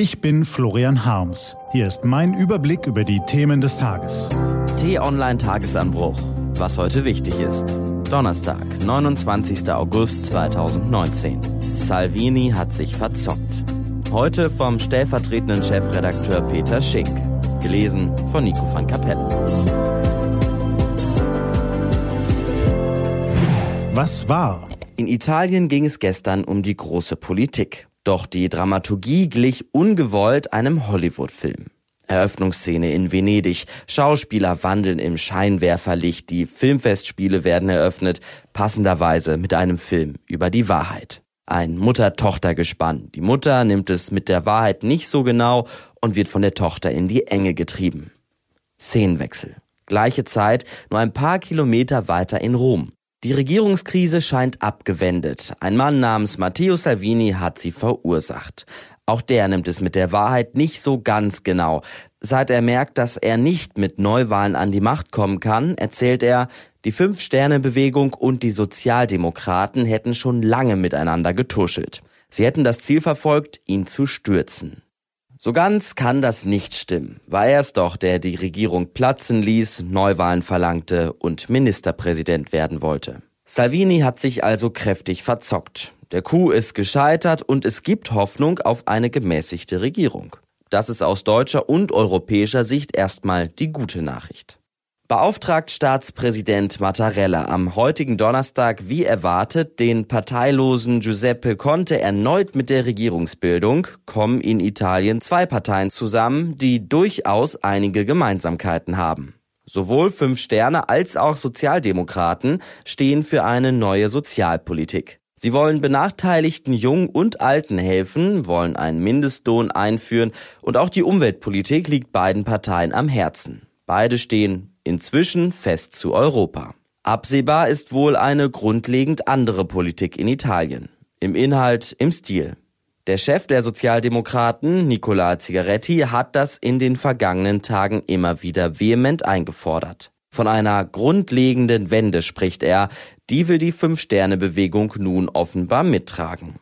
Ich bin Florian Harms. Hier ist mein Überblick über die Themen des Tages. T-Online Tagesanbruch. Was heute wichtig ist. Donnerstag, 29. August 2019. Salvini hat sich verzockt. Heute vom stellvertretenden Chefredakteur Peter Schink. Gelesen von Nico van Kapelle. Was war? In Italien ging es gestern um die große Politik. Doch die Dramaturgie glich ungewollt einem Hollywood-Film. Eröffnungsszene in Venedig. Schauspieler wandeln im Scheinwerferlicht. Die Filmfestspiele werden eröffnet, passenderweise mit einem Film über die Wahrheit. Ein Mutter-Tochter-Gespann. Die Mutter nimmt es mit der Wahrheit nicht so genau und wird von der Tochter in die Enge getrieben. Szenenwechsel. Gleiche Zeit, nur ein paar Kilometer weiter in Rom. Die Regierungskrise scheint abgewendet. Ein Mann namens Matteo Salvini hat sie verursacht. Auch der nimmt es mit der Wahrheit nicht so ganz genau. Seit er merkt, dass er nicht mit Neuwahlen an die Macht kommen kann, erzählt er, die Fünf-Sterne-Bewegung und die Sozialdemokraten hätten schon lange miteinander getuschelt. Sie hätten das Ziel verfolgt, ihn zu stürzen. So ganz kann das nicht stimmen. War er es doch, der die Regierung platzen ließ, Neuwahlen verlangte und Ministerpräsident werden wollte. Salvini hat sich also kräftig verzockt. Der Coup ist gescheitert und es gibt Hoffnung auf eine gemäßigte Regierung. Das ist aus deutscher und europäischer Sicht erstmal die gute Nachricht. Beauftragt Staatspräsident Mattarella am heutigen Donnerstag wie erwartet den parteilosen Giuseppe Conte erneut mit der Regierungsbildung, kommen in Italien zwei Parteien zusammen, die durchaus einige Gemeinsamkeiten haben. Sowohl Fünf Sterne als auch Sozialdemokraten stehen für eine neue Sozialpolitik. Sie wollen benachteiligten Jungen und Alten helfen, wollen einen Mindestlohn einführen und auch die Umweltpolitik liegt beiden Parteien am Herzen. Beide stehen inzwischen fest zu Europa. Absehbar ist wohl eine grundlegend andere Politik in Italien. Im Inhalt, im Stil. Der Chef der Sozialdemokraten, Nicola Zigaretti, hat das in den vergangenen Tagen immer wieder vehement eingefordert. Von einer grundlegenden Wende spricht er, die will die Fünf-Sterne-Bewegung nun offenbar mittragen.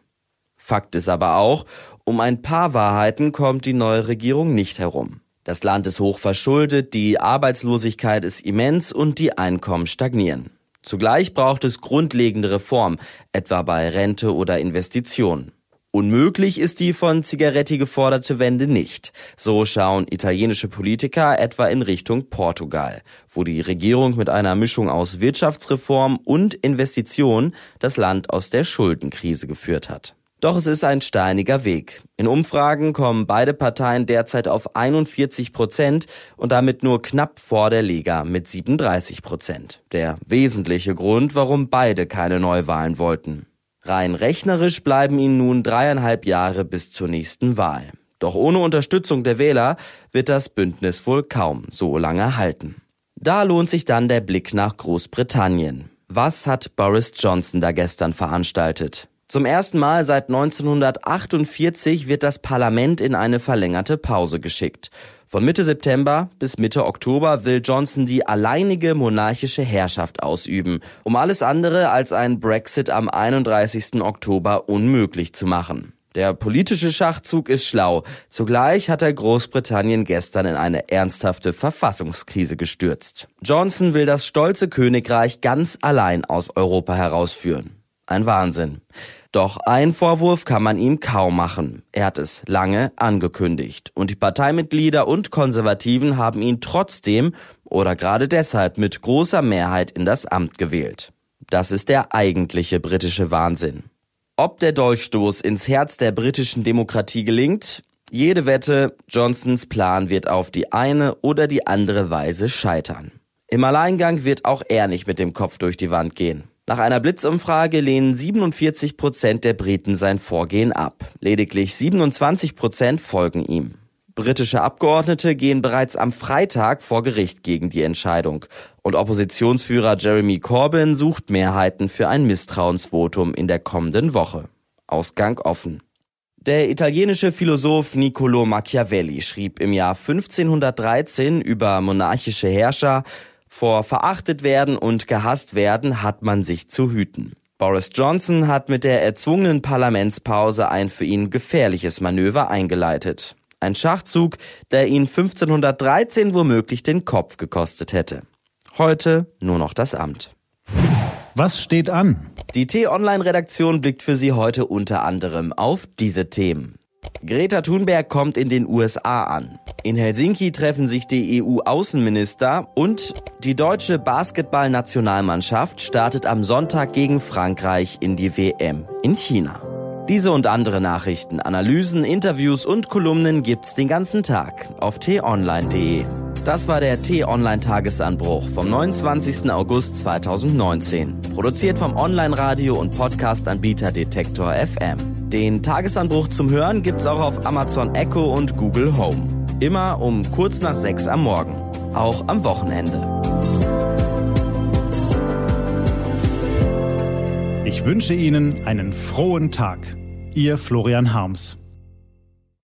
Fakt ist aber auch, um ein paar Wahrheiten kommt die neue Regierung nicht herum. Das Land ist hoch verschuldet, die Arbeitslosigkeit ist immens und die Einkommen stagnieren. Zugleich braucht es grundlegende Reformen, etwa bei Rente oder Investitionen. Unmöglich ist die von Zigaretti geforderte Wende nicht. So schauen italienische Politiker etwa in Richtung Portugal, wo die Regierung mit einer Mischung aus Wirtschaftsreform und Investitionen das Land aus der Schuldenkrise geführt hat. Doch es ist ein steiniger Weg. In Umfragen kommen beide Parteien derzeit auf 41 Prozent und damit nur knapp vor der Liga mit 37 Prozent. Der wesentliche Grund, warum beide keine Neuwahlen wollten. Rein rechnerisch bleiben ihnen nun dreieinhalb Jahre bis zur nächsten Wahl. Doch ohne Unterstützung der Wähler wird das Bündnis wohl kaum so lange halten. Da lohnt sich dann der Blick nach Großbritannien. Was hat Boris Johnson da gestern veranstaltet? Zum ersten Mal seit 1948 wird das Parlament in eine verlängerte Pause geschickt. Von Mitte September bis Mitte Oktober will Johnson die alleinige monarchische Herrschaft ausüben, um alles andere als einen Brexit am 31. Oktober unmöglich zu machen. Der politische Schachzug ist schlau. Zugleich hat er Großbritannien gestern in eine ernsthafte Verfassungskrise gestürzt. Johnson will das stolze Königreich ganz allein aus Europa herausführen. Ein Wahnsinn. Doch ein Vorwurf kann man ihm kaum machen. Er hat es lange angekündigt. Und die Parteimitglieder und Konservativen haben ihn trotzdem oder gerade deshalb mit großer Mehrheit in das Amt gewählt. Das ist der eigentliche britische Wahnsinn. Ob der Dolchstoß ins Herz der britischen Demokratie gelingt? Jede Wette, Johnsons Plan wird auf die eine oder die andere Weise scheitern. Im Alleingang wird auch er nicht mit dem Kopf durch die Wand gehen. Nach einer Blitzumfrage lehnen 47 Prozent der Briten sein Vorgehen ab. Lediglich 27 Prozent folgen ihm. Britische Abgeordnete gehen bereits am Freitag vor Gericht gegen die Entscheidung. Und Oppositionsführer Jeremy Corbyn sucht Mehrheiten für ein Misstrauensvotum in der kommenden Woche. Ausgang offen. Der italienische Philosoph Niccolo Machiavelli schrieb im Jahr 1513 über monarchische Herrscher, vor verachtet werden und gehasst werden hat man sich zu hüten. Boris Johnson hat mit der erzwungenen Parlamentspause ein für ihn gefährliches Manöver eingeleitet. Ein Schachzug, der ihn 1513 womöglich den Kopf gekostet hätte. Heute nur noch das Amt. Was steht an? Die T-Online-Redaktion blickt für Sie heute unter anderem auf diese Themen. Greta Thunberg kommt in den USA an. In Helsinki treffen sich die EU-Außenminister und die deutsche Basketballnationalmannschaft startet am Sonntag gegen Frankreich in die WM in China. Diese und andere Nachrichten, Analysen, Interviews und Kolumnen gibt's den ganzen Tag auf t-online.de. Das war der T-Online-Tagesanbruch vom 29. August 2019. Produziert vom Online-Radio- und Podcast-Anbieter Detektor FM. Den Tagesanbruch zum Hören gibt's auch auf Amazon Echo und Google Home. Immer um kurz nach sechs am Morgen. Auch am Wochenende. Ich wünsche Ihnen einen frohen Tag. Ihr Florian Harms.